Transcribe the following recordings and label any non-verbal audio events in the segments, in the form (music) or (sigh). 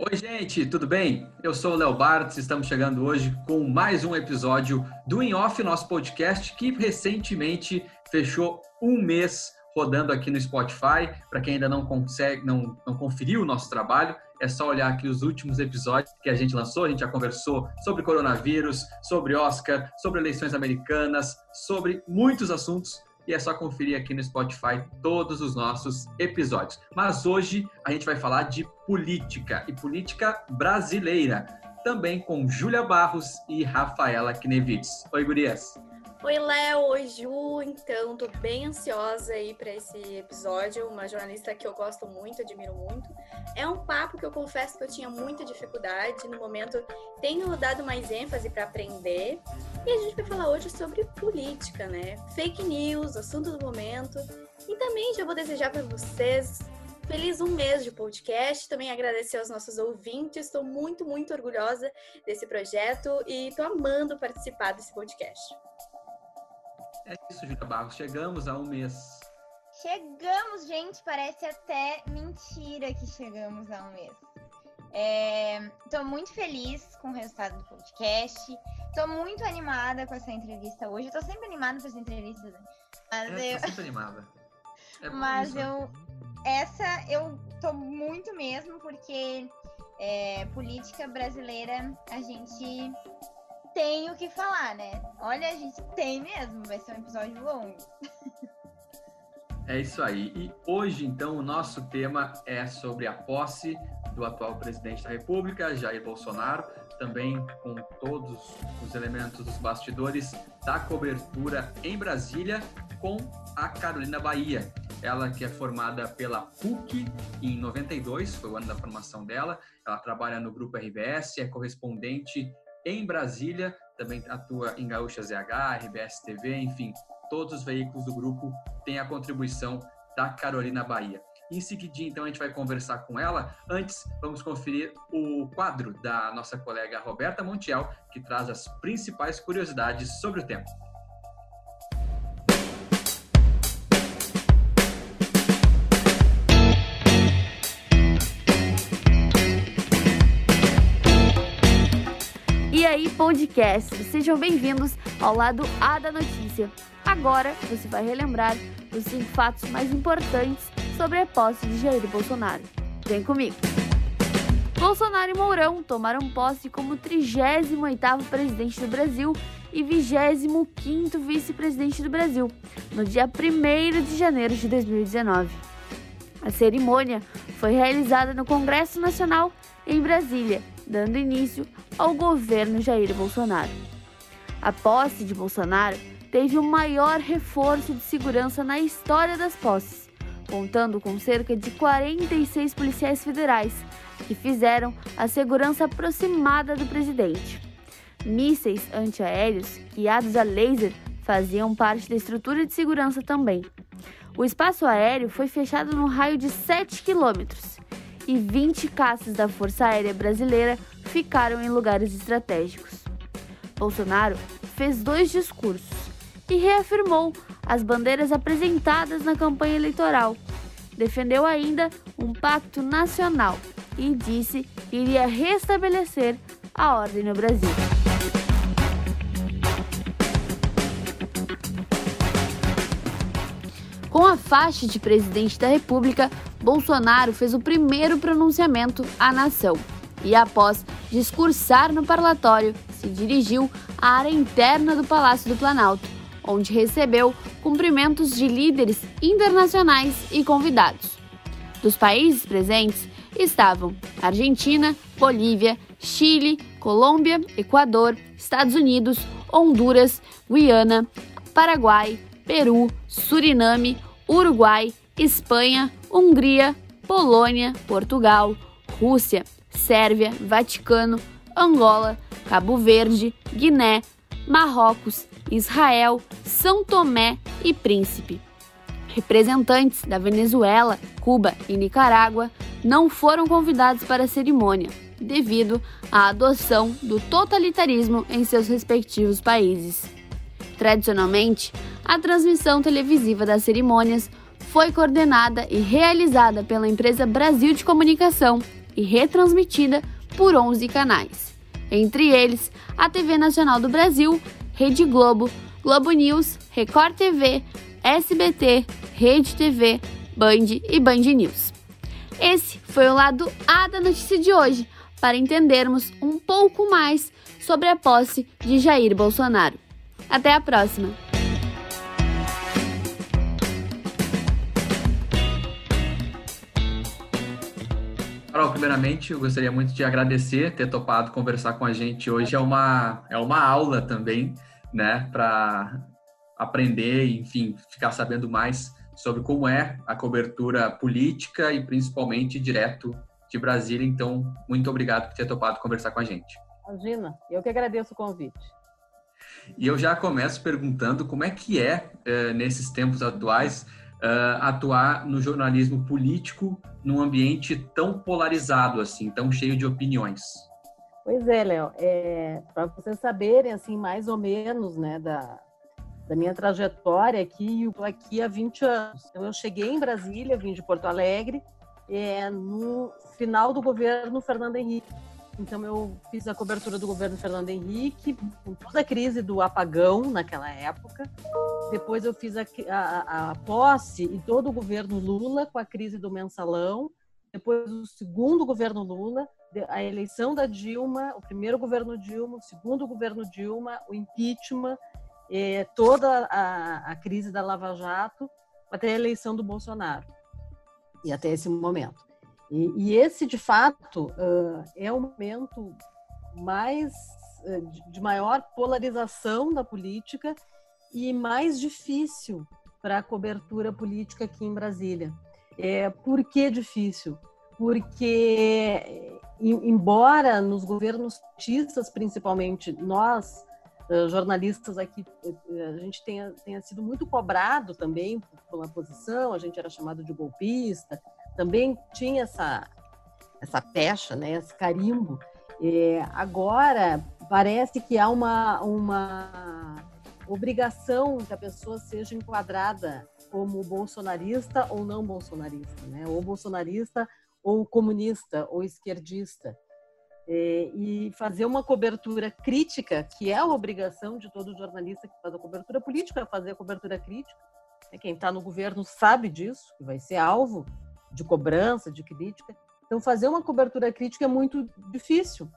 Oi, gente, tudo bem? Eu sou o Léo Bartz, estamos chegando hoje com mais um episódio do In Off, nosso podcast, que recentemente fechou um mês rodando aqui no Spotify. Para quem ainda não consegue, não, não conferiu o nosso trabalho, é só olhar aqui os últimos episódios que a gente lançou. A gente já conversou sobre coronavírus, sobre Oscar, sobre eleições americanas, sobre muitos assuntos. E é só conferir aqui no Spotify todos os nossos episódios. Mas hoje a gente vai falar de política e política brasileira, também com Júlia Barros e Rafaela Knevitz. Oi, gurias! Oi, Léo. Oi, Ju. Então, tô bem ansiosa aí para esse episódio. Uma jornalista que eu gosto muito, admiro muito. É um papo que eu confesso que eu tinha muita dificuldade. No momento, tenho dado mais ênfase para aprender. E a gente vai falar hoje sobre política, né? Fake news, assunto do momento. E também já vou desejar para vocês Feliz um mês de podcast. Também agradecer aos nossos ouvintes. Estou muito, muito orgulhosa desse projeto e estou amando participar desse podcast. É isso, Julia Barros. Chegamos a um mês. Chegamos, gente. Parece até mentira que chegamos a um mês. Estou é, muito feliz com o resultado do podcast. Estou muito animada com essa entrevista hoje. Estou sempre animada com essa entrevista, né? Mas é, eu... sempre animada. (laughs) É Mas isso. eu. Essa eu tô muito mesmo, porque é, política brasileira a gente tem o que falar, né? Olha, a gente tem mesmo, vai ser um episódio longo. (laughs) É isso aí. E hoje, então, o nosso tema é sobre a posse do atual presidente da República, Jair Bolsonaro, também com todos os elementos dos bastidores da cobertura em Brasília com a Carolina Bahia. Ela que é formada pela PUC em 92, foi o ano da formação dela. Ela trabalha no grupo RBS, é correspondente em Brasília, também atua em Gaúcha ZH, RBS TV, enfim, todos os veículos do grupo têm a contribuição da Carolina Bahia. Em seguidinho, então, a gente vai conversar com ela. Antes, vamos conferir o quadro da nossa colega Roberta Montiel, que traz as principais curiosidades sobre o tema. aí, podcast! Sejam bem-vindos ao lado A da notícia. Agora você vai relembrar os cinco fatos mais importantes sobre a posse de Jair Bolsonaro. Vem comigo! Bolsonaro e Mourão tomaram posse como 38º presidente do Brasil e 25º vice-presidente do Brasil, no dia 1 de janeiro de 2019. A cerimônia foi realizada no Congresso Nacional em Brasília dando início ao governo Jair Bolsonaro. A posse de Bolsonaro teve o maior reforço de segurança na história das posses, contando com cerca de 46 policiais federais que fizeram a segurança aproximada do presidente. Mísseis antiaéreos guiados a laser faziam parte da estrutura de segurança também. O espaço aéreo foi fechado no raio de 7 quilômetros e 20 caças da Força Aérea Brasileira ficaram em lugares estratégicos. Bolsonaro fez dois discursos e reafirmou as bandeiras apresentadas na campanha eleitoral. Defendeu ainda um pacto nacional e disse que iria restabelecer a ordem no Brasil. Com a faixa de presidente da República, Bolsonaro fez o primeiro pronunciamento à nação e, após discursar no parlatório, se dirigiu à área interna do Palácio do Planalto, onde recebeu cumprimentos de líderes internacionais e convidados. Dos países presentes estavam Argentina, Bolívia, Chile, Colômbia, Equador, Estados Unidos, Honduras, Guiana, Paraguai, Peru, Suriname, Uruguai, Espanha, Hungria, Polônia, Portugal, Rússia, Sérvia, Vaticano, Angola, Cabo Verde, Guiné, Marrocos, Israel, São Tomé e Príncipe. Representantes da Venezuela, Cuba e Nicarágua não foram convidados para a cerimônia, devido à adoção do totalitarismo em seus respectivos países. Tradicionalmente, a transmissão televisiva das cerimônias foi coordenada e realizada pela empresa Brasil de Comunicação e retransmitida por 11 canais. Entre eles, a TV Nacional do Brasil, Rede Globo, Globo News, Record TV, SBT, Rede TV, Band e Band News. Esse foi o lado A da notícia de hoje, para entendermos um pouco mais sobre a posse de Jair Bolsonaro. Até a próxima! Carol, primeiramente, eu gostaria muito de agradecer ter topado conversar com a gente hoje. É uma, é uma aula também, né, para aprender enfim, ficar sabendo mais sobre como é a cobertura política e principalmente direto de Brasília. Então, muito obrigado por ter topado conversar com a gente. Imagina, eu que agradeço o convite. E eu já começo perguntando como é que é, eh, nesses tempos atuais, uh, atuar no jornalismo político num ambiente tão polarizado assim, tão cheio de opiniões. Pois é, Léo. É, Para vocês saberem, assim, mais ou menos, né, da, da minha trajetória aqui, eu aqui há 20 anos. Então, eu cheguei em Brasília, vim de Porto Alegre, é, no final do governo Fernando Henrique. Então, eu fiz a cobertura do governo Fernando Henrique, com toda a crise do apagão naquela época. Depois, eu fiz a, a, a posse e todo o governo Lula com a crise do mensalão. Depois, o segundo governo Lula, a eleição da Dilma, o primeiro governo Dilma, o segundo governo Dilma, o impeachment, eh, toda a, a crise da Lava Jato, até a eleição do Bolsonaro. E até esse momento. E, e esse, de fato, uh, é o momento mais de maior polarização da política e mais difícil para a cobertura política aqui em Brasília. É, por que difícil? Porque, embora nos governos petistas, principalmente, nós, jornalistas aqui, a gente tenha, tenha sido muito cobrado também uma posição, a gente era chamado de golpista, também tinha essa, essa pecha, né, esse carimbo. É, agora, parece que há uma, uma obrigação que a pessoa seja enquadrada como bolsonarista ou não bolsonarista, né? ou bolsonarista ou comunista ou esquerdista. É, e fazer uma cobertura crítica, que é a obrigação de todo jornalista que faz a cobertura política, é fazer a cobertura crítica. Quem está no governo sabe disso, que vai ser alvo de cobrança, de crítica. Então, fazer uma cobertura crítica é muito difícil,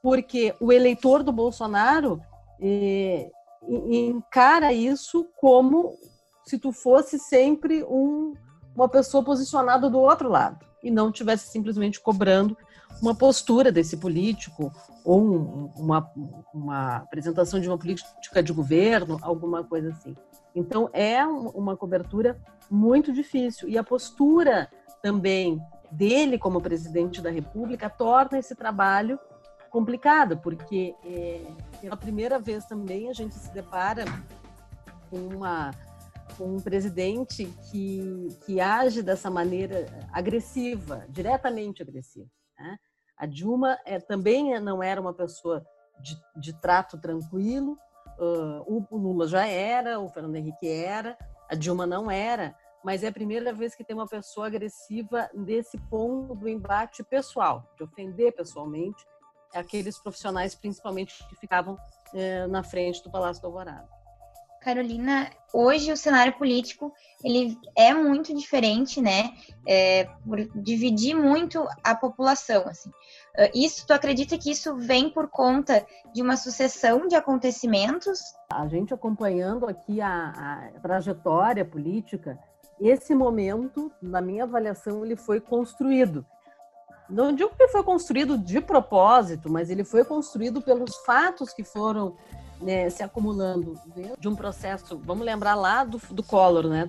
porque o eleitor do Bolsonaro eh, encara isso como se tu fosse sempre um, uma pessoa posicionada do outro lado e não tivesse simplesmente cobrando uma postura desse político ou um, uma, uma apresentação de uma política de governo, alguma coisa assim. Então, é uma cobertura muito difícil. E a postura também dele como presidente da República torna esse trabalho complicado, porque é, pela primeira vez também a gente se depara com, uma, com um presidente que, que age dessa maneira agressiva, diretamente agressiva. Né? A Dilma é, também não era uma pessoa de, de trato tranquilo, uh, o Lula já era, o Fernando Henrique era, a Dilma não era, mas é a primeira vez que tem uma pessoa agressiva nesse ponto do embate pessoal, de ofender pessoalmente aqueles profissionais, principalmente que ficavam eh, na frente do Palácio do Alvorada. Carolina, hoje o cenário político ele é muito diferente, né? É, por dividir muito a população, assim. Ah, isso, tu acredita que isso vem por conta de uma sucessão de acontecimentos? A gente acompanhando aqui a, a trajetória política esse momento, na minha avaliação, ele foi construído. Não digo que foi construído de propósito, mas ele foi construído pelos fatos que foram né, se acumulando de um processo. Vamos lembrar lá do, do Collor, né,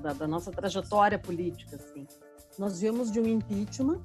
da, da nossa trajetória política. Assim. Nós vimos de um impeachment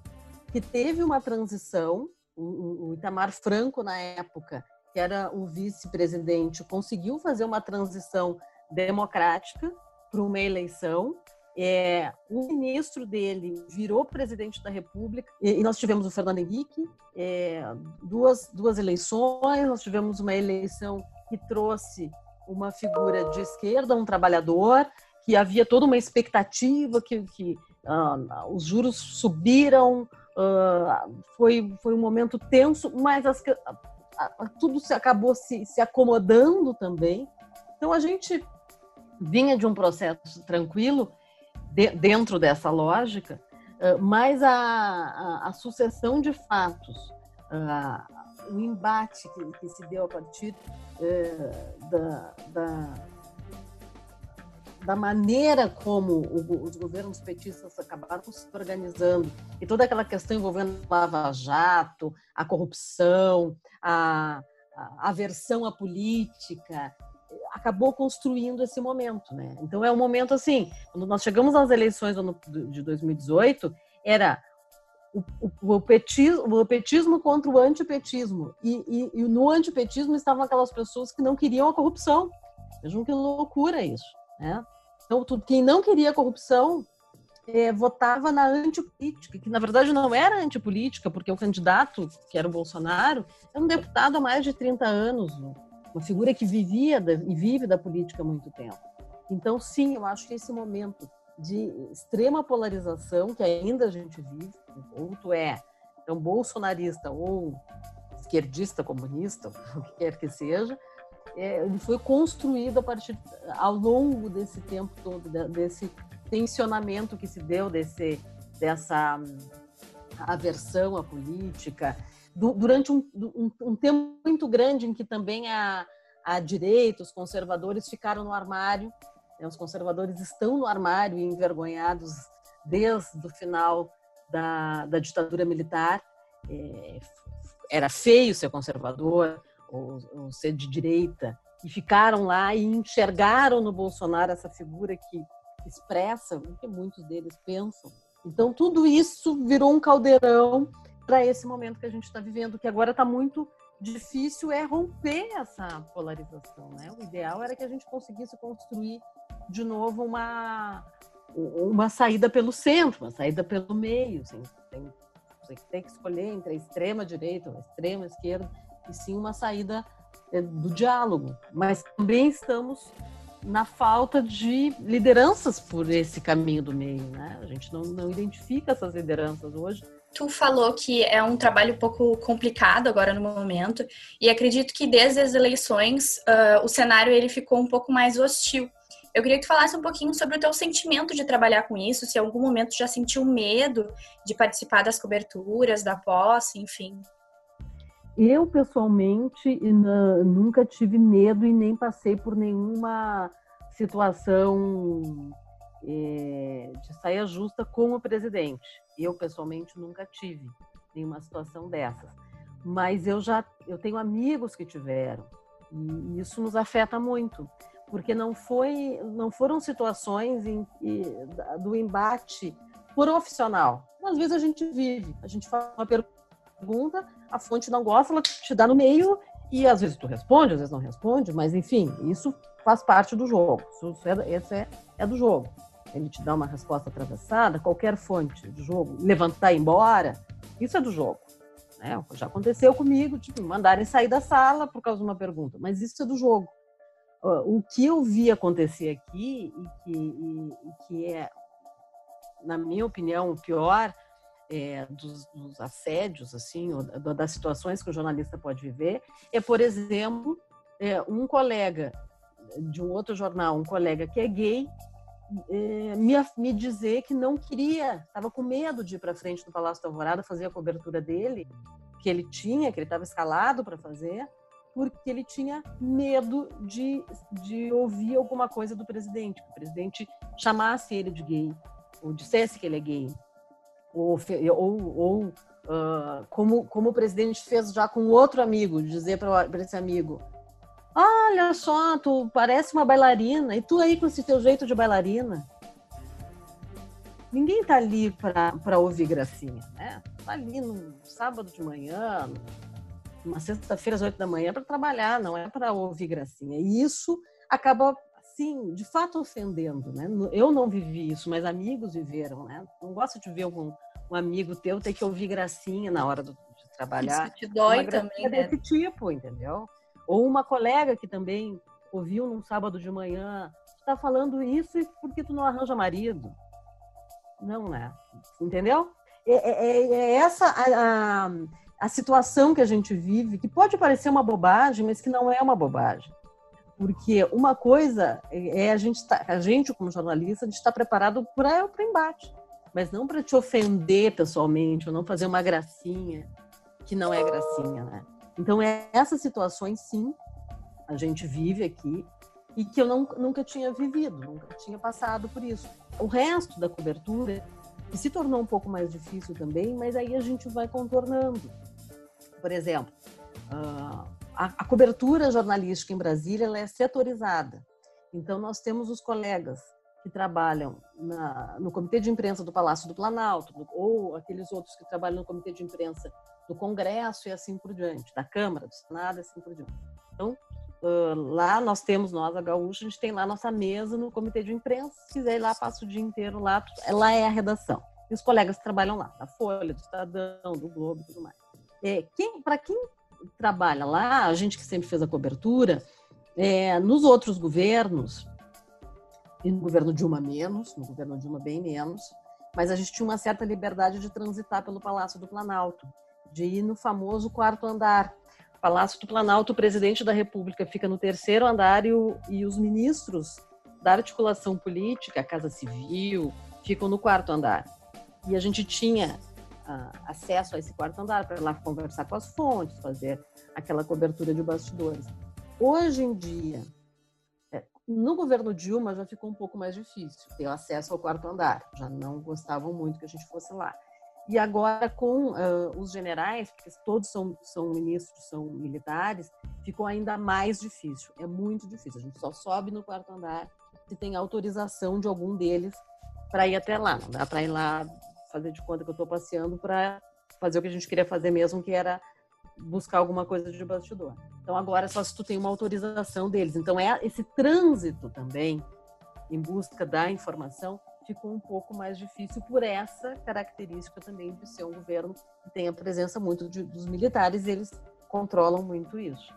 que teve uma transição. O, Itamar Franco, na época, que era o vice-presidente, conseguiu fazer uma transição democrática para uma eleição. É, o ministro dele virou presidente da República e, e nós tivemos o Fernando Henrique, é, duas, duas eleições, nós tivemos uma eleição que trouxe uma figura de esquerda, um trabalhador, que havia toda uma expectativa que, que uh, os juros subiram, uh, foi, foi um momento tenso, mas as, tudo se acabou se, se acomodando também. Então a gente vinha de um processo tranquilo de, dentro dessa lógica, mas a, a, a, sucessão de fatos, o embate que, que, se deu a partir da, da da maneira como os governos petistas acabaram se organizando e toda aquela questão envolvendo Lava Jato, a corrupção, a, a aversão à política, acabou construindo esse momento, né? Então é um momento assim, quando nós chegamos às eleições de 2018, era o, o, o, petismo, o petismo contra o antipetismo. E, e, e no antipetismo estavam aquelas pessoas que não queriam a corrupção. Vejam que loucura isso. Né? Então, tudo, quem não queria corrupção é, votava na antipolítica, que na verdade não era antipolítica, porque o candidato, que era o Bolsonaro, é um deputado há mais de 30 anos, uma figura que vivia da, e vive da política há muito tempo. Então, sim, eu acho que esse momento de extrema polarização que ainda a gente vive, ou tu é então, bolsonarista ou esquerdista, comunista, (laughs) o que quer que seja, é, ele foi construído a partir ao longo desse tempo todo desse tensionamento que se deu desse dessa hum, aversão à política durante um, um, um, tempo muito grande em que também a, a direita, os conservadores ficaram no armário, né? os conservadores estão no armário e envergonhados desde o final da, da ditadura militar. É, era feio ser conservador, ou, ou ser de direita, e ficaram lá e enxergaram no Bolsonaro essa figura que expressa o que muitos deles pensam. Então, tudo isso virou um caldeirão para esse momento que a gente está vivendo, que agora está muito difícil é romper essa polarização. Né? O ideal era que a gente conseguisse construir de novo uma, uma saída pelo centro, uma saída pelo meio. Assim, tem, tem que escolher entre a extrema direita ou a extrema esquerda e sim uma saída é, do diálogo. Mas também estamos na falta de lideranças por esse caminho do meio, né? A gente não, não identifica essas lideranças hoje. Tu falou que é um trabalho um pouco complicado agora no momento e acredito que desde as eleições uh, o cenário ele ficou um pouco mais hostil. Eu queria que tu falasse um pouquinho sobre o teu sentimento de trabalhar com isso, se em algum momento já sentiu medo de participar das coberturas, da posse, enfim. Eu, pessoalmente, nunca tive medo e nem passei por nenhuma situação é, de saia justa com o presidente. Eu, pessoalmente, nunca tive nenhuma situação dessas. Mas eu já eu tenho amigos que tiveram e isso nos afeta muito, porque não foi não foram situações em, do embate profissional. Às vezes a gente vive, a gente faz uma pergunta, a fonte não gosta, ela te dá no meio e às vezes tu responde, às vezes não responde, mas enfim, isso faz parte do jogo. Isso é, esse é, é do jogo. Ele te dá uma resposta atravessada, qualquer fonte do jogo, levantar e ir embora, isso é do jogo. Né? Já aconteceu comigo, tipo, mandarem sair da sala por causa de uma pergunta, mas isso é do jogo. O que eu vi acontecer aqui, e que, e, e que é, na minha opinião, o pior, é, dos, dos, assédios, assim, ou das situações que o jornalista pode viver, é, por exemplo, é, um colega de um outro jornal, um colega que é gay, é, me, me dizer que não queria, estava com medo de ir para frente do Palácio da Alvorada fazer a cobertura dele, que ele tinha, que ele estava escalado para fazer, porque ele tinha medo de, de ouvir alguma coisa do presidente, que o presidente chamasse ele de gay, ou dissesse que ele é gay. Ou, ou, ou uh, como, como o presidente fez já com outro amigo, dizer para esse amigo: Olha só, tu parece uma bailarina, e tu aí com esse teu jeito de bailarina. Ninguém tá ali para ouvir gracinha, né? Tá ali no sábado de manhã, uma sexta-feira às oito da manhã para trabalhar, não é para ouvir gracinha. E isso acaba assim, de fato ofendendo, né? Eu não vivi isso, mas amigos viveram, né? Não gosto de ver algum um amigo teu ter que ouvir gracinha na hora do, de trabalhar. Isso te dói também, né? desse tipo, entendeu? Ou uma colega que também ouviu num sábado de manhã, tu tá falando isso porque tu não arranja marido. Não, né? Entendeu? é, é, é essa a, a, a situação que a gente vive, que pode parecer uma bobagem, mas que não é uma bobagem. Porque uma coisa é a gente, tá, a gente como jornalista, a gente está preparado para o embate, mas não para te ofender pessoalmente, ou não fazer uma gracinha, que não é gracinha, né? Então, é, essas situações, sim, a gente vive aqui e que eu não, nunca tinha vivido, nunca tinha passado por isso. O resto da cobertura se tornou um pouco mais difícil também, mas aí a gente vai contornando. Por exemplo, ah, a, a cobertura jornalística em Brasília é setorizada. Então, nós temos os colegas que trabalham na, no Comitê de Imprensa do Palácio do Planalto, ou aqueles outros que trabalham no Comitê de Imprensa do Congresso e assim por diante, da Câmara, do Senado e assim por diante. Então, uh, lá nós temos, nós, a Gaúcha, a gente tem lá nossa mesa no Comitê de Imprensa, ir lá, passa o dia inteiro lá, lá é a redação. E os colegas trabalham lá, da Folha, do Estadão, do Globo e tudo mais. É, quem, Para quem trabalha lá, a gente que sempre fez a cobertura, é, nos outros governos, e no governo Dilma menos, no governo Dilma bem menos, mas a gente tinha uma certa liberdade de transitar pelo Palácio do Planalto, de ir no famoso quarto andar. Palácio do Planalto, o presidente da República fica no terceiro andar e, o, e os ministros da articulação política, a Casa Civil, ficam no quarto andar. E a gente tinha uh, acesso a esse quarto andar para lá conversar com as fontes, fazer aquela cobertura de bastidores. Hoje em dia, no governo Dilma já ficou um pouco mais difícil ter acesso ao quarto andar. Já não gostavam muito que a gente fosse lá. E agora, com uh, os generais, porque todos são, são ministros, são militares, ficou ainda mais difícil. É muito difícil. A gente só sobe no quarto andar se tem autorização de algum deles para ir até lá. Não dá para ir lá fazer de conta que eu estou passeando para fazer o que a gente queria fazer mesmo, que era buscar alguma coisa de bastidor. Então agora é só se tu tem uma autorização deles. Então é esse trânsito também em busca da informação ficou um pouco mais difícil por essa característica também de ser um governo que tem a presença muito de, dos militares, e eles controlam muito isso.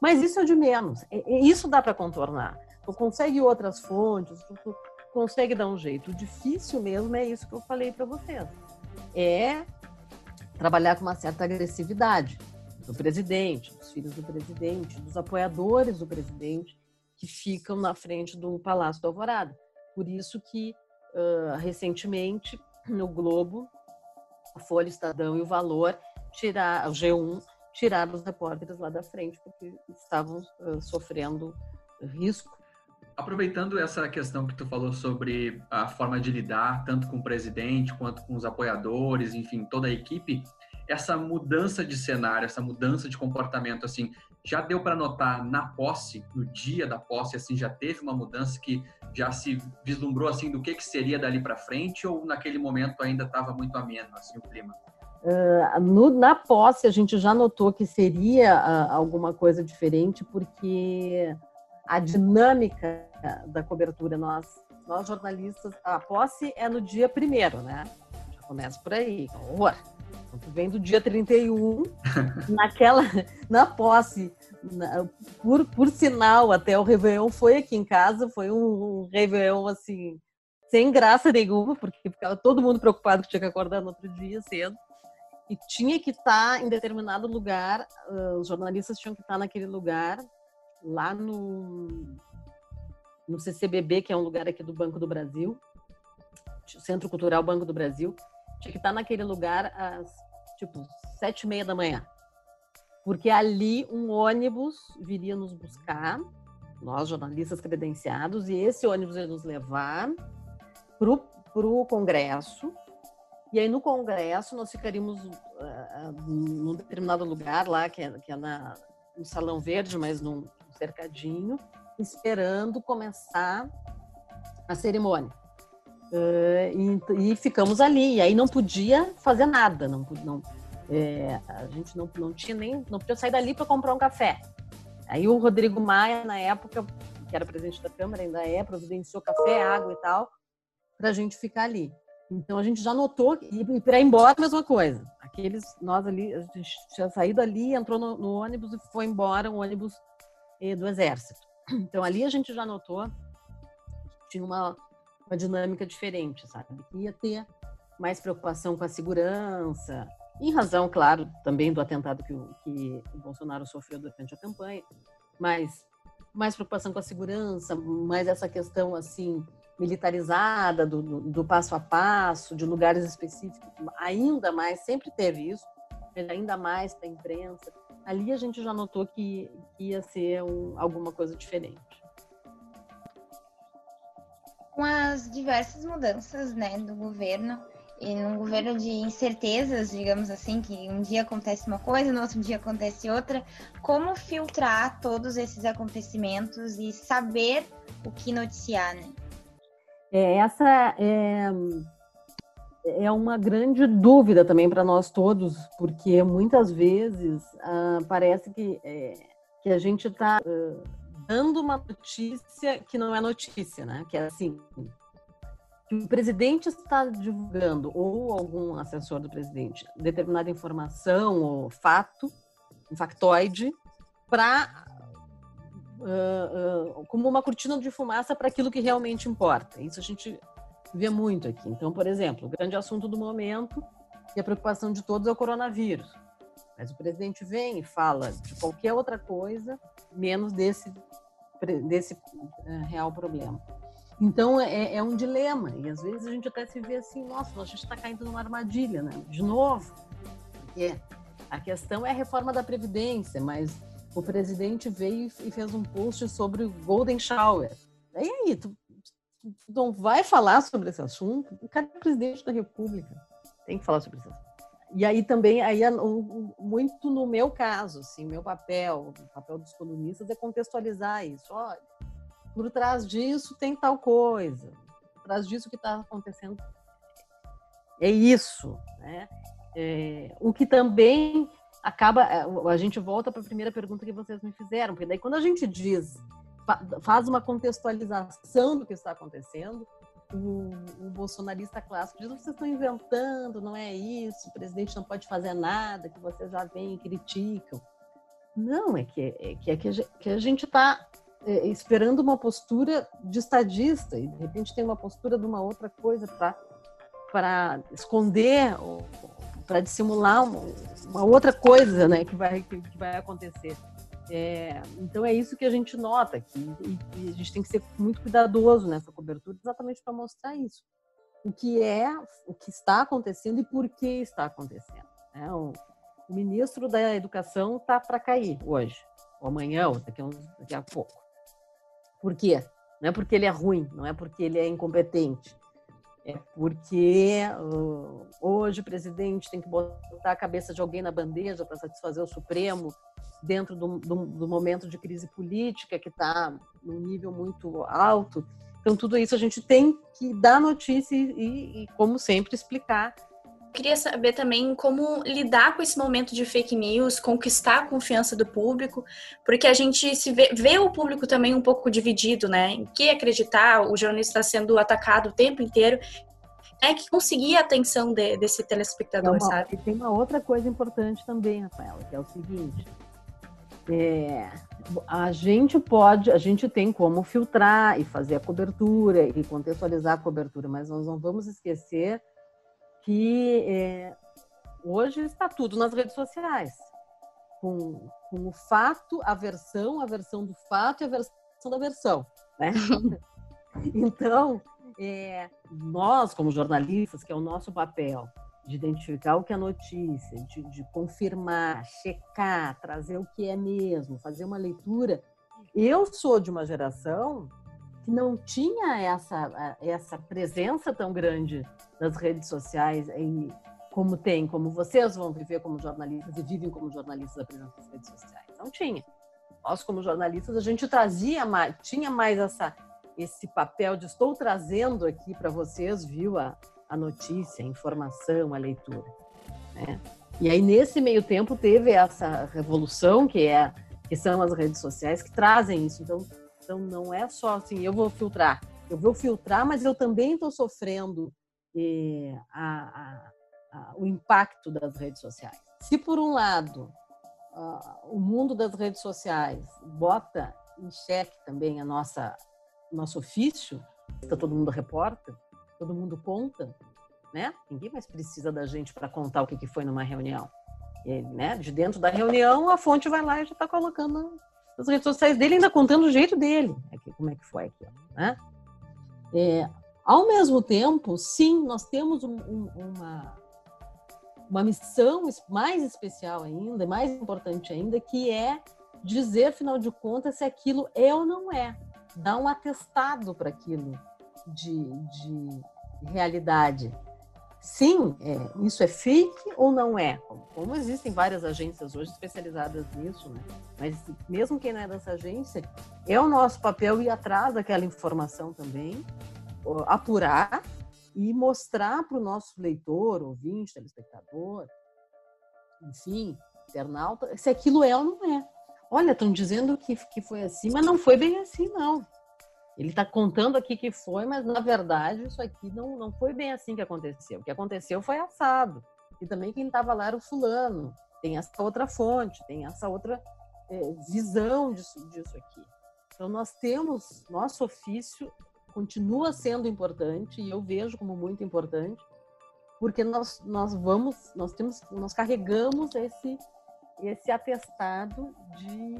Mas isso é de menos. Isso dá para contornar. Tu consegue outras fontes, tu consegue dar um jeito. O difícil mesmo é isso que eu falei para vocês. É trabalhar com uma certa agressividade do presidente, dos filhos do presidente, dos apoiadores do presidente que ficam na frente do Palácio do Alvorada. Por isso que uh, recentemente no Globo, a Folha, Estadão e o Valor tirar, o G1 tiraram os repórteres lá da frente porque estavam uh, sofrendo risco. Aproveitando essa questão que tu falou sobre a forma de lidar tanto com o presidente quanto com os apoiadores, enfim, toda a equipe, essa mudança de cenário, essa mudança de comportamento, assim, já deu para notar na posse, no dia da posse, assim, já teve uma mudança que já se vislumbrou, assim, do que, que seria dali para frente ou naquele momento ainda estava muito ameno, assim, o clima? Uh, no, na posse, a gente já notou que seria uh, alguma coisa diferente, porque a dinâmica da cobertura, nós, nós jornalistas, a posse é no dia primeiro, né? Já começa por aí, horror vem do dia 31, (laughs) naquela, na posse, na, por, por sinal, até o Réveillon foi aqui em casa, foi um, um Réveillon assim, sem graça nenhuma, porque ficava todo mundo preocupado que tinha que acordar no outro dia cedo. E tinha que estar em determinado lugar, uh, os jornalistas tinham que estar naquele lugar, lá no, no CCBB, que é um lugar aqui do Banco do Brasil, Centro Cultural Banco do Brasil, tinha que estar naquele lugar às tipo sete e meia da manhã, porque ali um ônibus viria nos buscar, nós jornalistas credenciados, e esse ônibus ia nos levar para o Congresso. E aí no Congresso nós ficaríamos uh, num determinado lugar lá, que é, que é na, no Salão Verde, mas num cercadinho, esperando começar a cerimônia. Uh, e, e, ficamos ali. E aí não podia fazer nada, não, não é, a gente não, não tinha nem, não podia sair dali para comprar um café. Aí o Rodrigo Maia, na época, que era presidente da Câmara, ainda é, providenciou café, água e tal, para a gente ficar ali. Então a gente já notou, e para ir embora, a mesma coisa. Aqueles, nós ali, a gente tinha saído ali, entrou no, no ônibus e foi embora, um ônibus eh, do Exército. Então ali a gente já notou que tinha uma, uma dinâmica diferente, sabe? Ia ter mais preocupação com a segurança, em razão, claro, também do atentado que o, que o Bolsonaro sofreu durante a campanha, mas mais preocupação com a segurança, mais essa questão assim militarizada do, do, do passo a passo, de lugares específicos, ainda mais, sempre teve isso, ainda mais para a imprensa. Ali a gente já notou que, que ia ser um, alguma coisa diferente. Com as diversas mudanças né, do governo, e num governo de incertezas, digamos assim, que um dia acontece uma coisa, no outro dia acontece outra, como filtrar todos esses acontecimentos e saber o que noticiar, né? É, essa é, é uma grande dúvida também para nós todos, porque muitas vezes ah, parece que, é, que a gente está uh, dando uma notícia que não é notícia, né? Que é assim, que o presidente está divulgando, ou algum assessor do presidente, determinada informação ou fato, um factoide, para uh, uh, como uma cortina de fumaça para aquilo que realmente importa. Isso a gente vê muito aqui. Então, por exemplo, o grande assunto do momento e a preocupação de todos é o coronavírus. Mas o presidente vem e fala de qualquer outra coisa, menos desse, desse uh, real problema. Então é, é, um dilema e às vezes a gente até se vê assim, nossa, a gente está caindo numa armadilha, né? De novo, é, a questão é a reforma da previdência, mas o presidente veio e fez um post sobre o Golden Shower. E aí, tu, tu não vai falar sobre esse assunto? O cara é presidente da República, tem que falar sobre isso. E aí também, aí muito no meu caso, assim, meu papel, o papel dos colunistas é contextualizar isso. Olha, por trás disso tem tal coisa, por trás disso que está acontecendo é isso, né? É, o que também acaba, é, a gente volta para a primeira pergunta que vocês me fizeram, porque daí quando a gente diz, faz uma contextualização do que está acontecendo, o, o bolsonarista clássico diz, vocês estão inventando, não é isso, o presidente não pode fazer nada, que vocês já vêm e criticam. Não, é que, é que, é que a gente está é, esperando uma postura de estadista e de repente tem uma postura de uma outra coisa para esconder ou para dissimular uma, uma, outra coisa né que vai que, que vai acontecer é, então é isso que a gente nota e, e a gente tem que ser muito cuidadoso nessa cobertura exatamente para mostrar isso o que é o que está acontecendo e por que está acontecendo né? o, o ministro da educação está para cair hoje ou amanhã ou daqui a, daqui a pouco por quê? Não é porque ele é ruim, não é porque ele é incompetente. É porque uh, hoje o presidente tem que botar a cabeça de alguém na bandeja para satisfazer o Supremo dentro do, do, do momento de crise política que está num nível muito alto. Então, tudo isso a gente tem que dar notícia e, e como sempre, explicar queria saber também como lidar com esse momento de fake news, conquistar a confiança do público, porque a gente se vê, vê o público também um pouco dividido, né? Em que acreditar, o jornalista está sendo atacado o tempo inteiro. É que conseguir a atenção de, desse telespectador, uma, sabe? E tem uma outra coisa importante também, Rafaela, que é o seguinte. É, a gente pode, a gente tem como filtrar e fazer a cobertura e contextualizar a cobertura, mas nós não vamos esquecer que é, hoje está tudo nas redes sociais, com, com o fato, a versão, a versão do fato e a versão da versão. Né? (laughs) então, é, nós, como jornalistas, que é o nosso papel, de identificar o que é notícia, de, de, confirmar, checar, trazer o que é mesmo, fazer uma leitura. Eu sou de uma geração que não tinha essa, essa presença tão grande nas redes sociais e como tem, como vocês vão viver como jornalistas e vivem como jornalistas da presença das redes sociais. Não tinha. Nós, como jornalistas, a gente trazia mais, tinha mais essa, esse papel de estou trazendo aqui para vocês, viu, a, a notícia, a informação, a leitura. Né? E aí, nesse meio tempo, teve essa revolução que é que são as redes sociais que trazem isso. Então, então não é só assim, eu vou filtrar. Eu vou filtrar, mas eu também estou sofrendo eh, a, a, a, o impacto das redes sociais. Se por um lado o mundo das redes sociais bota em xeque também a nossa nosso ofício, todo mundo reporta, todo mundo conta, né? Ninguém mais precisa da gente para contar o que, que foi numa reunião. E, né? De dentro da reunião, a fonte vai lá e já está colocando nas redes sociais dele, ainda contando o jeito dele, aqui, como é que foi aquilo, né? É, ao mesmo tempo, sim, nós temos um, um, uma, uma missão mais especial ainda, mais importante ainda, que é dizer, afinal de contas, se aquilo é ou não é. Dar um atestado para aquilo de, de realidade. Sim, é, isso é fake ou não é? Como existem várias agências hoje especializadas nisso, né? mas mesmo quem não é dessa agência, é o nosso papel ir atrás daquela informação também, apurar e mostrar para o nosso leitor, ouvinte, telespectador, enfim, internauta, se aquilo é ou não é. Olha, estão dizendo que, que foi assim, mas não foi bem assim, não. Ele está contando aqui que foi, mas na verdade isso aqui não, não foi bem assim que aconteceu. O que aconteceu foi assado. E também quem estava lá era o fulano. Tem essa outra fonte, tem essa outra é, visão disso, disso aqui. Então nós temos, nosso ofício continua sendo importante e eu vejo como muito importante, porque nós, nós vamos, nós temos, nós carregamos esse esse atestado de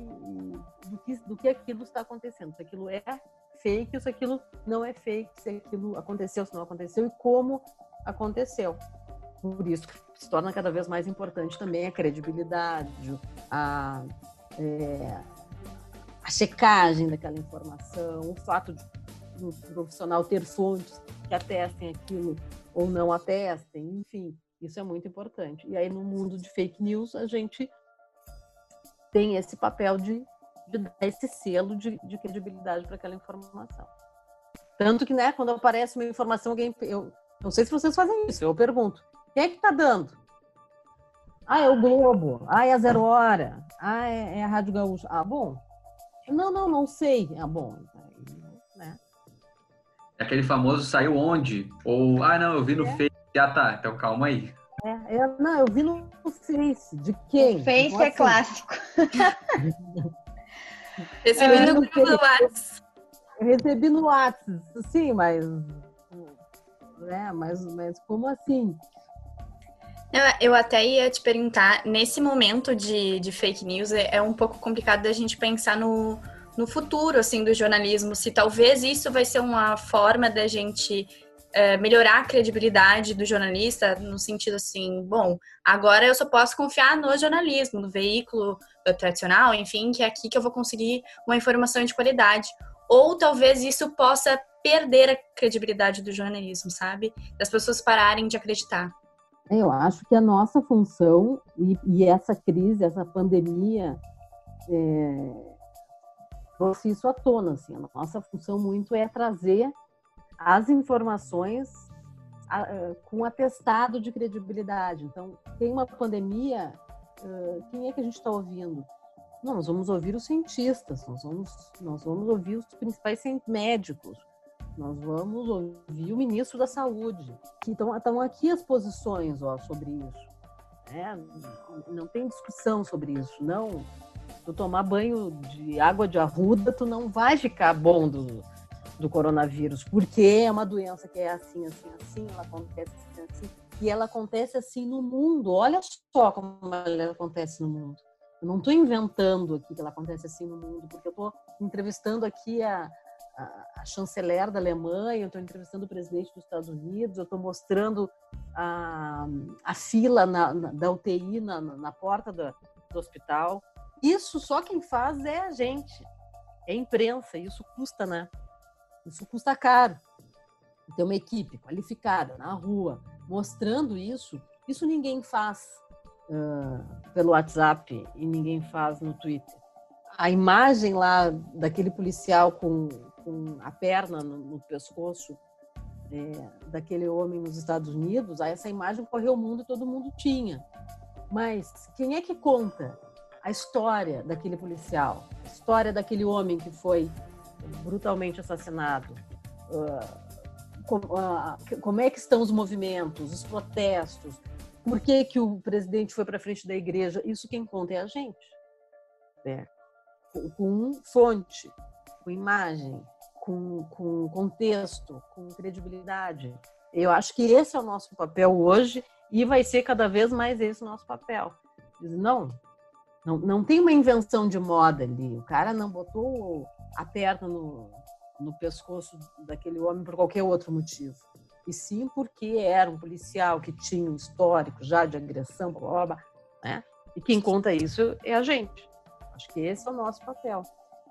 do que, do que aquilo está acontecendo, se aquilo é fake, se aquilo não é fake, se aquilo aconteceu, se não aconteceu e como aconteceu. Por isso se torna cada vez mais importante também a credibilidade, a, é, a checagem daquela informação, o fato de do profissional ter fontes que atestem aquilo ou não atestem, enfim, isso é muito importante. E aí, no mundo de fake news, a gente tem esse papel de, de dar esse selo de, de credibilidade para aquela informação. Tanto que, né, quando aparece uma informação, alguém. Eu não sei se vocês fazem isso, eu pergunto: quem é que está dando? Ah, é o Globo. Ah, é a Zero Hora. Ah, é, é a Rádio Gaúcha. Ah, bom. Não, não, não sei. Ah, bom. Aquele famoso saiu onde? Ou, ah, não, eu vi no é. Face. Ah, tá, então calma aí. É, é, não, eu vi no Face. De quem? O Face é clássico. (laughs) Recebi no, no WhatsApp. Eu recebi no WhatsApp, sim, mas. É, mas, mas como assim? Eu até ia te perguntar, nesse momento de, de fake news, é, é um pouco complicado da gente pensar no, no futuro assim do jornalismo, se talvez isso vai ser uma forma da gente é, melhorar a credibilidade do jornalista no sentido assim, bom, agora eu só posso confiar no jornalismo, no veículo tradicional, enfim, que é aqui que eu vou conseguir uma informação de qualidade. Ou talvez isso possa perder a credibilidade do jornalismo, sabe? Das pessoas pararem de acreditar. Eu acho que a nossa função e, e essa crise, essa pandemia, é trouxe isso à tona. Assim. A nossa função muito é trazer as informações com atestado de credibilidade. Então, tem uma pandemia, quem é que a gente está ouvindo? Não, nós vamos ouvir os cientistas, nós vamos, nós vamos ouvir os principais médicos, nós vamos ouvir o ministro da Saúde. Então, estão aqui as posições ó, sobre isso. Né? Não tem discussão sobre isso. Não, tu tomar banho de água de arruda, tu não vai ficar bom do, do coronavírus, porque é uma doença que é assim, assim, assim, ela acontece assim, assim, e ela acontece assim no mundo. Olha só como ela acontece no mundo. Eu não estou inventando aqui que ela acontece assim no mundo, porque eu estou entrevistando aqui a, a, a, chanceler da Alemanha, eu estou entrevistando o presidente dos Estados Unidos, eu estou mostrando a, a fila na, na, da UTI na, na porta do, do hospital. Isso só quem faz é a gente, é a imprensa. Isso custa, né? Isso custa caro. Ter uma equipe qualificada na rua, mostrando isso, isso ninguém faz uh, pelo WhatsApp e ninguém faz no Twitter. A imagem lá daquele policial com, com a perna no, no pescoço é, daquele homem nos Estados Unidos, essa imagem correu o mundo e todo mundo tinha. Mas quem é que conta a história daquele policial, a história daquele homem que foi brutalmente assassinado. Uh, com, uh, como é que estão os movimentos, os protestos? Por que, que o presidente foi para frente da igreja? Isso quem conta é a gente. Né? Com, com fonte, com imagem, com, com contexto, com credibilidade. eu acho que esse é o nosso papel hoje e vai ser cada vez mais esse o nosso papel. Não, não, não tem uma invenção de moda ali. O cara não botou a perna no, no pescoço daquele homem por qualquer outro motivo. E sim porque era um policial que tinha um histórico já de agressão, blá, blá, né? E quem conta isso é a gente. Acho que esse é o nosso papel.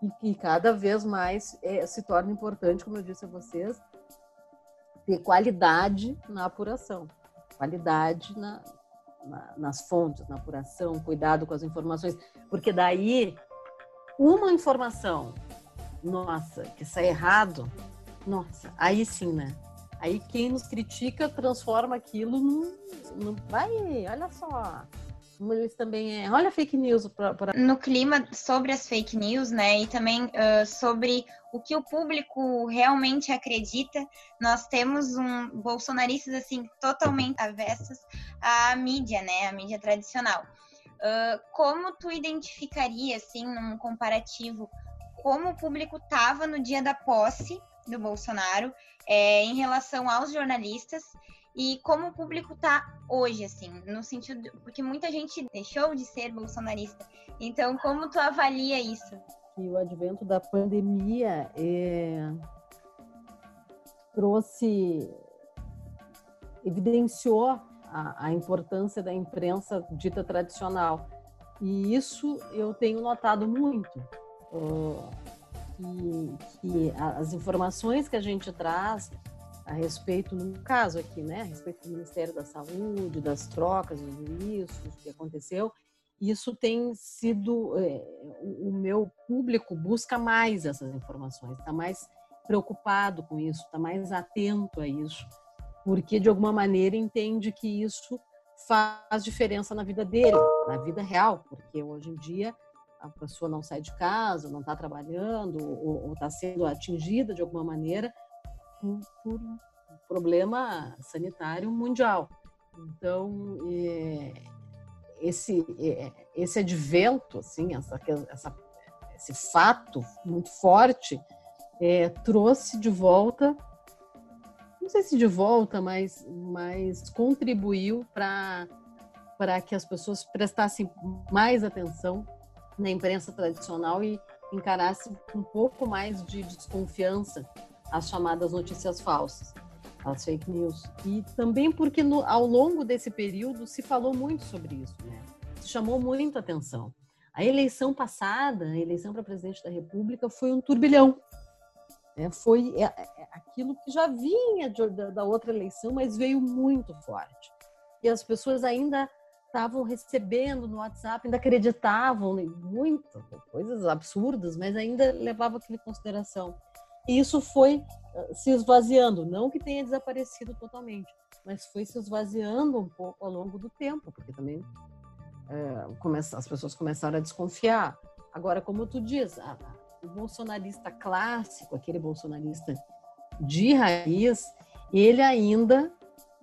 E que cada vez mais é, se torna importante, como eu disse a vocês, ter qualidade na apuração, qualidade na, na, nas fontes, na apuração, cuidado com as informações, porque daí uma informação, nossa, que sai errado, nossa, aí sim, né? Aí quem nos critica transforma aquilo num, num vai, olha só, eles também é. Olha fake news. Pra, pra... No clima sobre as fake news, né? E também uh, sobre o que o público realmente acredita, nós temos um bolsonaristas assim totalmente avessas à mídia, né? A mídia tradicional. Uh, como tu identificaria, assim, num comparativo, como o público estava no dia da posse do Bolsonaro é, em relação aos jornalistas e como o público tá hoje, assim, no sentido. Porque muita gente deixou de ser bolsonarista. Então, como tu avalia isso? O advento da pandemia é... trouxe. evidenciou a, a importância da imprensa dita tradicional. E isso eu tenho notado muito. Que, que as informações que a gente traz a respeito, no caso aqui, né, a respeito do Ministério da Saúde, das trocas dos ministros, que aconteceu, isso tem sido, é, o meu público busca mais essas informações, está mais preocupado com isso, está mais atento a isso, porque de alguma maneira entende que isso faz diferença na vida dele, na vida real, porque hoje em dia a pessoa não sai de casa, não está trabalhando ou está sendo atingida de alguma maneira por, por um problema sanitário mundial. Então, é, esse, é, esse advento, assim, essa, essa, esse fato muito forte, é, trouxe de volta, não sei se de volta, mas, mas contribuiu para que as pessoas prestassem mais atenção na imprensa tradicional e encarassem com um pouco mais de desconfiança as chamadas notícias falsas, as fake news. E também porque no, ao longo desse período se falou muito sobre isso, né? Se chamou muita atenção. A eleição passada, a eleição para presidente da República, foi um turbilhão. É, foi é, é, aquilo que já vinha de, da, da outra eleição, mas veio muito forte. E as pessoas ainda estavam recebendo no WhatsApp, ainda acreditavam em muito, coisas absurdas, mas ainda levavam aquilo em consideração. E isso foi eh, se esvaziando, não que tenha desaparecido totalmente, mas foi se esvaziando um pouco ao longo do tempo, porque também é, começa, as pessoas começaram a desconfiar. Agora, como tu diz, a, o bolsonarista clássico, aquele bolsonarista de raiz, ele ainda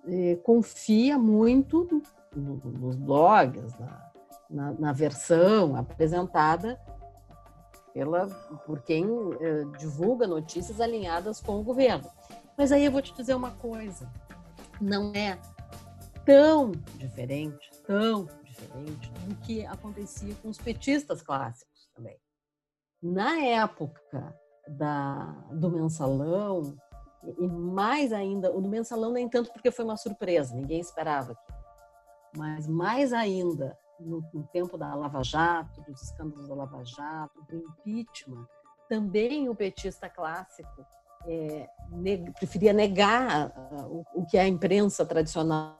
é, confia muito no, nos blogs, na, na, na versão apresentada pela, por quem eh, divulga notícias alinhadas com o governo. Mas aí eu vou te dizer uma coisa: não é tão diferente, tão diferente do que acontecia com os petistas clássicos também. Na época da, do mensalão, e mais ainda, o do mensalão nem tanto porque foi uma surpresa, ninguém esperava aquilo. Mas mais ainda no, no, tempo da Lava Jato, dos escândalos da Lava Jato, do impeachment, também o petista clássico é, ne preferia negar uh, o, o, que a imprensa tradicional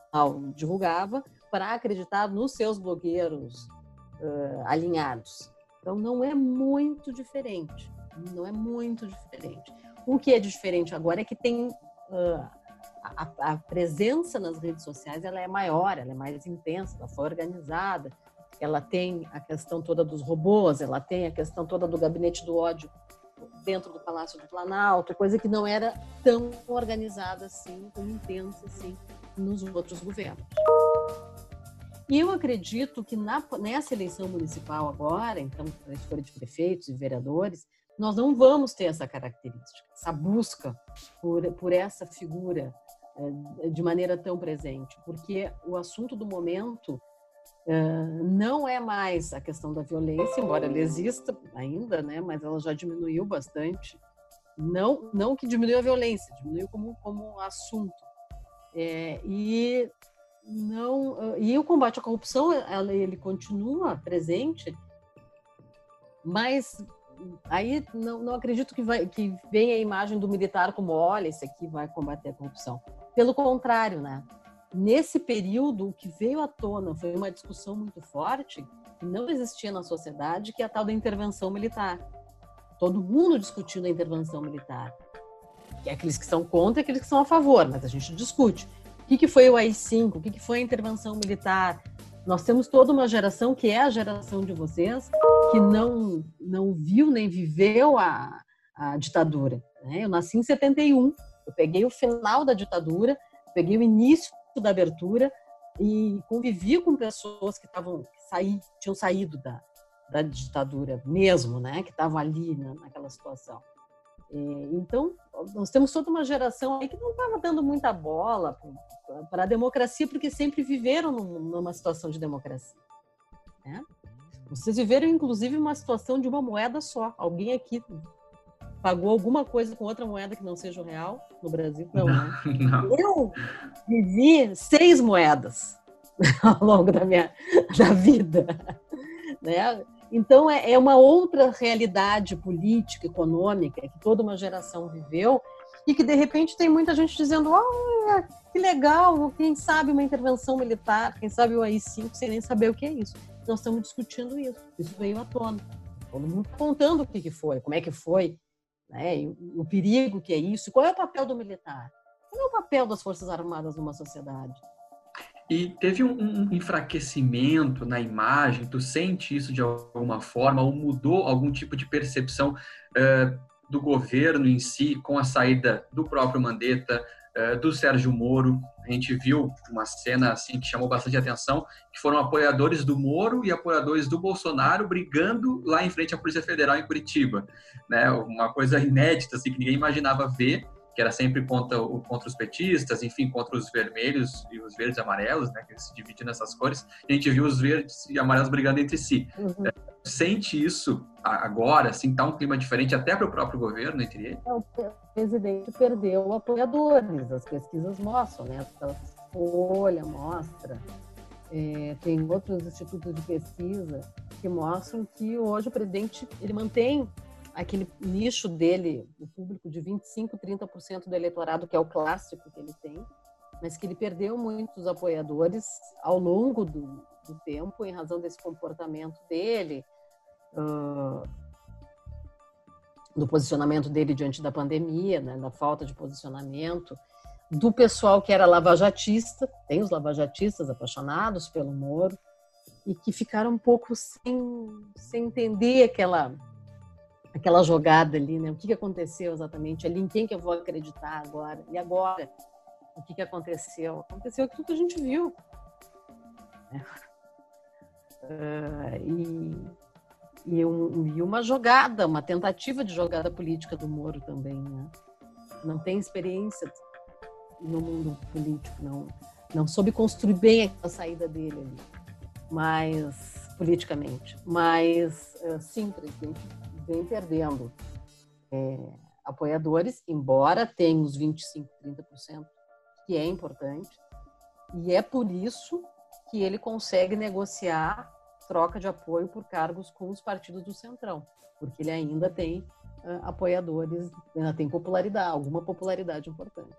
divulgava para acreditar nos seus blogueiros uh, alinhados. Então não é muito diferente, não é muito diferente. O que é diferente agora é que tem uh, a, a, presença nas redes sociais ela é maior, ela é mais intensa, ela foi organizada, ela tem a questão toda dos robôs, ela tem a questão toda do gabinete do ódio dentro do Palácio do Planalto, coisa que não era tão organizada assim, tão intensa assim nos outros governos. E eu acredito que na, nessa eleição municipal agora, então, a escolha de prefeitos e vereadores, nós não vamos ter essa característica, essa busca por, por essa figura de maneira tão presente, porque o assunto do momento Uh, não é mais a questão da violência, embora ela exista ainda, né, mas ela já diminuiu bastante. Não, não que diminuiu a violência, diminuiu como, como assunto. É, e não uh, e o combate à corrupção ela, ele continua presente, mas aí não, não acredito que, vai, que venha a imagem do militar como olha, esse aqui vai combater a corrupção. Pelo contrário, né? nesse período, o que veio à tona foi uma discussão muito forte que não existia na sociedade, que é a tal da intervenção militar. Todo mundo discutindo a intervenção militar. Que é aqueles que são contra e aqueles que são a favor, mas a gente discute. O que, foi o AI-5? O que, que foi a intervenção militar? Nós temos toda uma geração, que é a geração de vocês, que não, não viu nem viveu a, a ditadura. Né? Eu nasci em 71, eu peguei o final da ditadura, peguei o início da abertura e convivi com pessoas que estavam tinham saído da, da ditadura mesmo, né, que estavam ali naquela situação. E, então, nós temos toda uma geração aí que não estava dando muita bola para a democracia, porque sempre viveram numa situação de democracia. Né? Vocês viveram, inclusive, uma situação de uma moeda só. Alguém aqui pagou alguma coisa com outra moeda que não seja o real no Brasil? Não, né? (laughs) não. Eu vivi seis moedas (laughs) ao longo da minha da vida, né? Então é, é uma outra realidade política, econômica que toda uma geração viveu e que de repente tem muita gente dizendo, oh, que legal, quem sabe uma intervenção militar, quem sabe o AI-5, sem nem saber o que é isso. Nós estamos discutindo isso, isso veio à tona. Todo mundo contando o que, que foi, como é que foi, né? O perigo que é isso, qual é o papel do militar? Qual é o papel das Forças Armadas numa sociedade? E teve um, um, enfraquecimento na imagem, tu sente isso de alguma forma, ou mudou algum tipo de percepção uh, do governo em si com a saída do próprio Mandetta, uh, do Sérgio Moro? A gente viu uma cena assim que chamou bastante atenção, que foram apoiadores do Moro e apoiadores do Bolsonaro brigando lá em frente à Polícia Federal em Curitiba, né? Uma coisa inédita assim que ninguém imaginava ver, que era sempre contra, contra os petistas, enfim, contra os vermelhos e os verdes e amarelos, né? Que se dividem nessas cores. E a gente viu os verdes e amarelos brigando entre si. Uhum. É, sente isso agora, assim, tá um clima diferente até para o próprio governo entre eles? É, o presidente perdeu apoiadores, as pesquisas mostram, né? A Folha mostra, é, tem outros institutos de pesquisa que mostram que hoje o presidente ele mantém aquele nicho dele, o público de 25, 30% do eleitorado, que é o clássico que ele tem, mas que ele perdeu muitos apoiadores ao longo do, do tempo em razão desse comportamento dele, uh, do posicionamento dele diante da pandemia, né, da falta de posicionamento, do pessoal que era lavajatista, tem os lavajatistas apaixonados pelo Moro, e que ficaram um pouco sem, sem entender aquela aquela jogada ali, né? O que, que aconteceu exatamente ali? Em quem que eu vou acreditar agora? E agora? O que, que aconteceu? Aconteceu aquilo que a gente viu. Uh, e, e, um, e, uma jogada, uma tentativa de jogada política do Moro também, né? Não tem experiência no mundo político, não, não soube construir bem a saída dele ali, mas politicamente. Mas uh, sim, presidente, vem perdendo é, apoiadores, embora tenha os 25, 30%, que é importante, e é por isso que ele consegue negociar troca de apoio por cargos com os partidos do Centrão, porque ele ainda tem uh, apoiadores, ainda tem popularidade, alguma popularidade importante.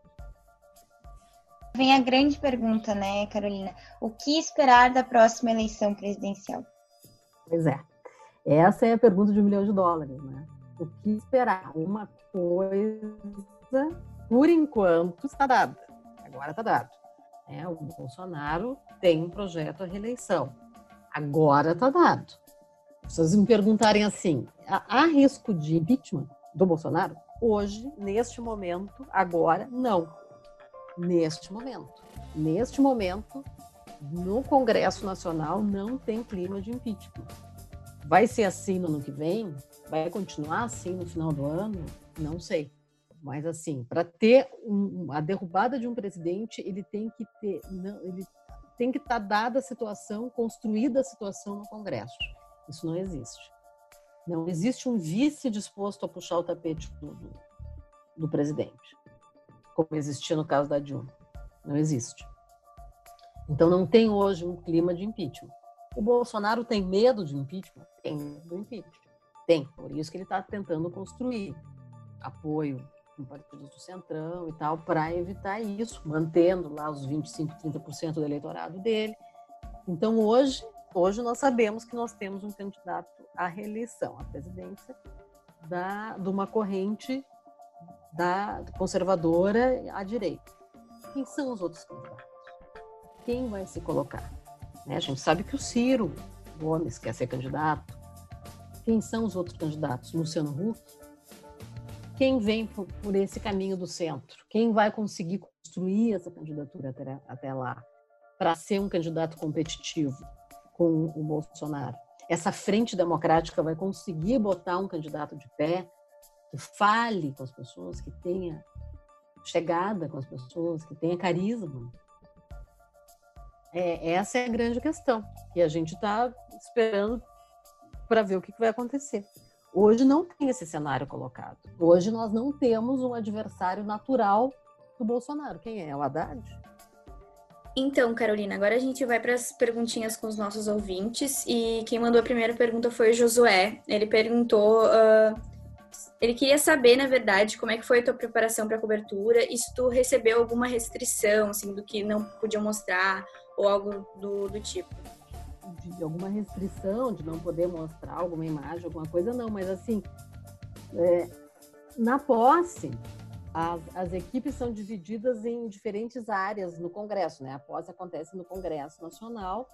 Vem a grande pergunta, né, Carolina? O que esperar da próxima eleição presidencial? Pois é. Essa é a pergunta de um milhão de dólares, né? O que esperar? Uma coisa, por enquanto, está dada. Agora está dado. É, o Bolsonaro tem um projeto à reeleição. Agora está dado. Se vocês me perguntarem assim, há risco de impeachment do Bolsonaro? Hoje, neste momento, agora, não. Neste momento. Neste momento, no Congresso Nacional não tem clima de impeachment. Vai ser assim no ano que vem? Vai continuar assim no final do ano? Não sei. mas assim, para ter um, a derrubada de um presidente, ele tem que ter, não, ele tem que estar tá dada a situação, construída a situação no Congresso. Isso não existe. Não existe um vice disposto a puxar o tapete do, do, do presidente, como existia no caso da Dilma. Não existe. Então não tem hoje um clima de impeachment. O Bolsonaro tem medo de impeachment? Tem medo do impeachment. Tem. Por isso que ele está tentando construir apoio com partidos do Centrão e tal, para evitar isso, mantendo lá os 25, 30% do eleitorado dele. Então hoje, hoje nós sabemos que nós temos um candidato à reeleição, à presidência da, de uma corrente da conservadora à direita. Quem são os outros candidatos? Quem vai se colocar? Né? A gente sabe que o Ciro Gomes quer ser candidato. Quem são os outros candidatos? Luciano Huck? Quem vem por, por esse caminho do centro? Quem vai conseguir construir essa candidatura até, até lá para ser um candidato competitivo com o Bolsonaro? Essa frente democrática vai conseguir botar um candidato de pé que fale com as pessoas, que tenha chegada com as pessoas, que tenha carisma? É, essa é a grande questão. E a gente está esperando para ver o que, que vai acontecer. Hoje não tem esse cenário colocado. Hoje nós não temos um adversário natural do Bolsonaro. Quem é? O Haddad? Então, Carolina, agora a gente vai para as perguntinhas com os nossos ouvintes. E quem mandou a primeira pergunta foi o Josué. Ele perguntou. Uh, ele queria saber, na verdade, como é que foi a tua preparação para a cobertura e se tu recebeu alguma restrição, assim, do que não podia mostrar ou algo do, do tipo. De alguma restrição, de não poder mostrar alguma imagem, alguma coisa, não, mas assim, é, na posse, as, as, equipes são divididas em diferentes áreas no Congresso, né? A posse acontece no Congresso Nacional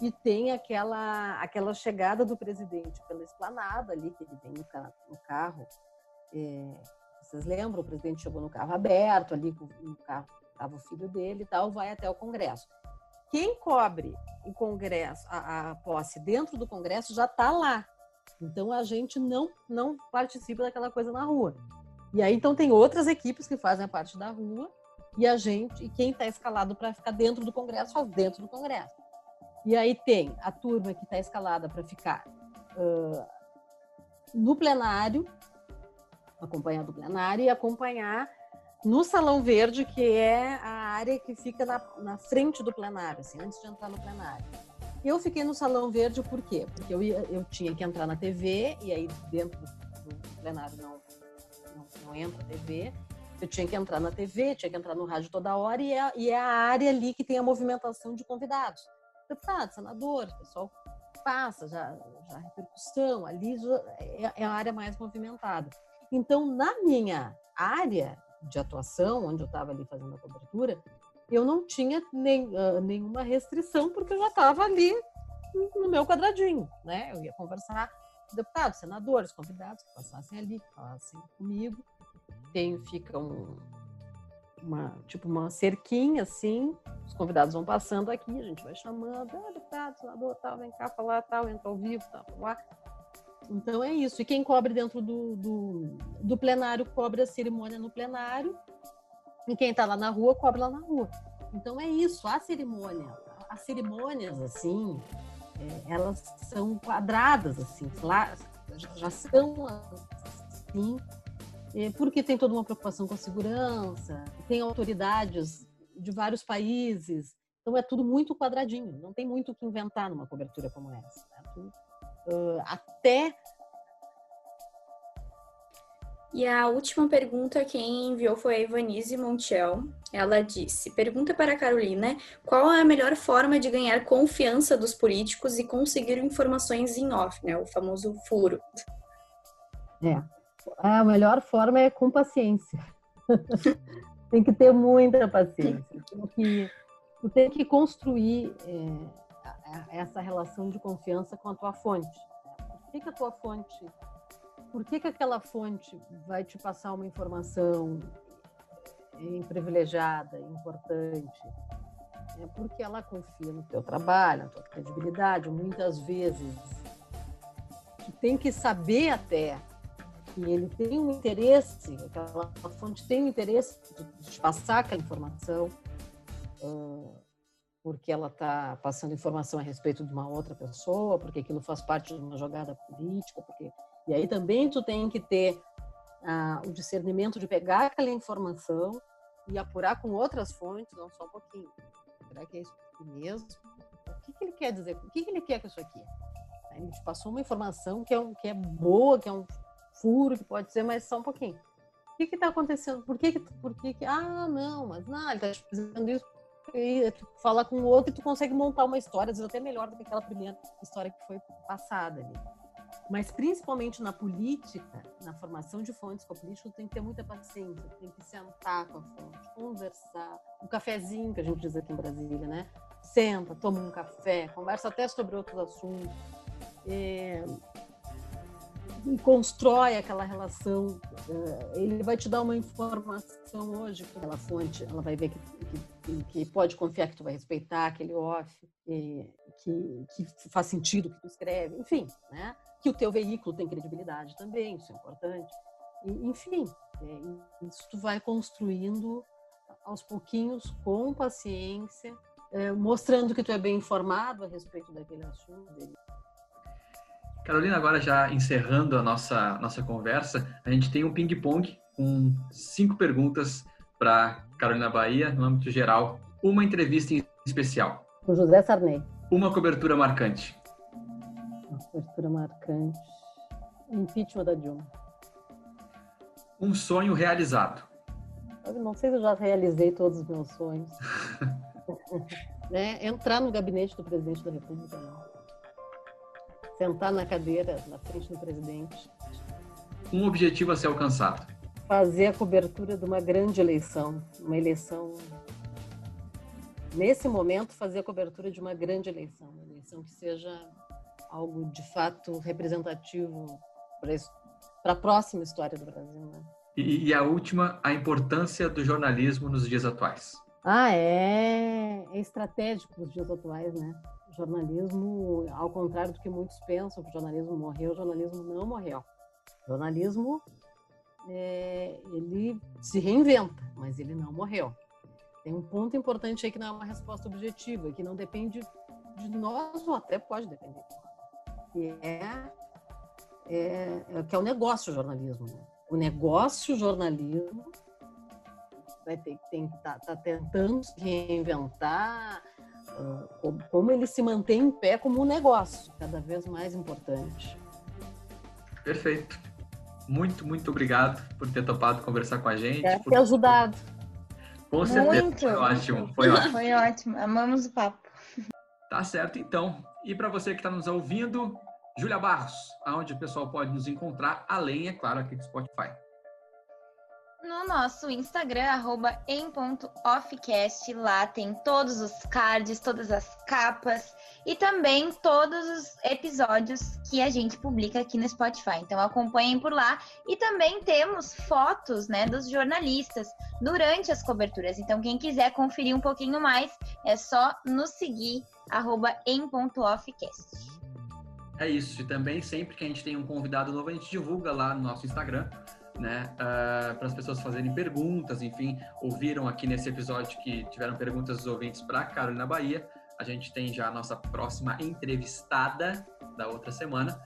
e tem aquela, aquela chegada do presidente pela esplanada ali, que ele vem no, no carro. É, vocês lembram? O presidente chegou no carro aberto, ali no carro estava o filho dele e tal, vai até o Congresso quem cobre o Congresso, a, a posse dentro do Congresso já está lá. Então a gente não não participa daquela coisa na rua. E aí então tem outras equipes que fazem a parte da rua e a gente e quem está escalado para ficar dentro do Congresso faz dentro do Congresso. E aí tem a turma que está escalada para ficar uh, no plenário, acompanhar do plenário e acompanhar no Salão Verde, que é a área que fica na, na frente do plenário, assim, antes de entrar no plenário. Eu fiquei no Salão Verde por quê? Porque eu, ia, eu tinha que entrar na TV, e aí dentro do, plenário não, não, não entra a TV. Eu tinha que entrar na TV, tinha que entrar no rádio toda hora, e é, e é a área ali que tem a movimentação de convidados. Deputados, senadores, pessoal passa, já, já repercussão, ali já é, é a área mais movimentada. Então, na minha área, de atuação, onde eu estava ali fazendo a cobertura, eu não tinha nem, uh, nenhuma restrição, porque eu já estava ali no meu quadradinho, né? Eu ia conversar com deputados, senadores, convidados que passassem ali, que falassem comigo. Tem, fica um, uma, tipo uma cerquinha assim, os convidados vão passando aqui, a gente vai chamando, ah, deputado, senador, tal, vem cá falar, tal, entra ao vivo, tal, lá. Então é isso. E quem cobre dentro do, do, do plenário cobre a cerimônia no plenário. E quem está lá na rua cobre lá na rua. Então é isso. A cerimônia, as cerimônias assim, é, elas são quadradas assim, lá já são assim, é, porque tem toda uma preocupação com a segurança, tem autoridades de vários países. Então é tudo muito quadradinho. Não tem muito o que inventar numa cobertura como essa. Né? Uh, até. E a última pergunta quem enviou foi a Ivanise Montiel. Ela disse: Pergunta para a Carolina qual é a melhor forma de ganhar confiança dos políticos e conseguir informações em off, né? O famoso furo. É. A melhor forma é com paciência. (laughs) tem que ter muita paciência. Tem que, tem que construir. É essa relação de confiança com a tua fonte. Por que, que a tua fonte, por que, que aquela fonte vai te passar uma informação privilegiada, importante? É porque ela confia no teu trabalho, na tua credibilidade. Muitas vezes tu tem que saber até que ele tem um interesse, aquela fonte tem um interesse de, de passar aquela informação, porque ela está passando informação a respeito de uma outra pessoa, porque aquilo faz parte de uma jogada política, porque e aí também tu tem que ter uh, o discernimento de pegar aquela informação e apurar com outras fontes, não só um pouquinho. Será que é isso mesmo? O que, que ele quer dizer? O que, que ele quer com isso aqui? Ele te passou uma informação que é, um, que é boa, que é um furo, que pode ser, mas só um pouquinho. O que está acontecendo? Por que, que, por que, que Ah, não, mas não, ele está dizendo isso. E tu fala com o outro e tu consegue montar uma história, às vezes até melhor do que aquela primeira história que foi passada ali. Mas principalmente na política, na formação de fontes com a política, tem que ter muita paciência, tem que sentar com a fonte, conversar, um cafezinho que a gente diz aqui em Brasília, né? Senta, toma um café, conversa até sobre outros assuntos. É, e constrói aquela relação. É, ele vai te dar uma informação hoje, aquela fonte, ela vai ver que, que, que pode confiar que tu vai respeitar aquele off, que, que faz sentido o que tu escreve, enfim, né? que o teu veículo tem credibilidade também, isso é importante. E, enfim, é, isso tu vai construindo aos pouquinhos, com paciência, é, mostrando que tu é bem informado a respeito daquele assunto. Dele. Carolina, agora já encerrando a nossa, nossa conversa, a gente tem um ping-pong com cinco perguntas para Carolina Bahia, no âmbito geral. Uma entrevista em especial. Com José Sarney. Uma cobertura marcante cobertura marcante. Impeachment da Dilma. Um sonho realizado. Eu não sei se eu já realizei todos os meus sonhos. (laughs) né? Entrar no gabinete do presidente da República, não. Sentar na cadeira, na frente do presidente. Um objetivo a ser alcançado. Fazer a cobertura de uma grande eleição. Uma eleição. Nesse momento, fazer a cobertura de uma grande eleição. Uma eleição que seja algo de fato representativo para a próxima história do Brasil. Né? E, e, a última, a importância do jornalismo nos dias atuais. Ah, é, é estratégico nos dias atuais, né? O jornalismo, ao contrário do que muitos pensam, que o jornalismo morreu, o jornalismo não morreu. O jornalismo, é, ele se reinventa, mas ele não morreu. Tem um ponto importante aí que não é uma resposta objetiva, que não depende de nós, ou até pode depender que é, é, é, que é o negócio jornalismo. Né? O negócio jornalismo vai ter que tá, tá tentando se reinventar, uh, como, como ele se mantém em pé como um negócio, cada vez mais importante. Perfeito. Muito, muito obrigado por ter topado conversar com a gente. É, por ter ajudado. Com certeza. Muito. Foi ótimo. Foi ótimo. Foi ótimo. Amamos o papo. Tá certo, então. E para você que está nos ouvindo, Júlia Barros, aonde o pessoal pode nos encontrar, além, é claro, aqui do Spotify. No nosso Instagram, arroba lá tem todos os cards, todas as capas e também todos os episódios que a gente publica aqui no Spotify. Então acompanhem por lá e também temos fotos, né, dos jornalistas durante as coberturas. Então quem quiser conferir um pouquinho mais, é só nos seguir arroba. É isso. E também, sempre que a gente tem um convidado novo, a gente divulga lá no nosso Instagram, né? Uh, ah, para as pessoas fazerem perguntas, enfim, ouviram aqui nesse episódio que tiveram perguntas dos ouvintes para Carolina Bahia. A gente tem já a nossa próxima entrevistada da outra semana.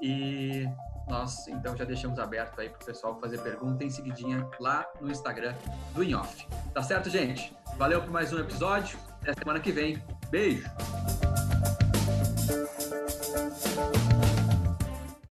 E nós, então, já deixamos aberto aí para o pessoal fazer pergunta em seguidinha lá no Instagram do InOff. Tá certo, gente? Valeu por mais um episódio. Até semana que vem. Beijo!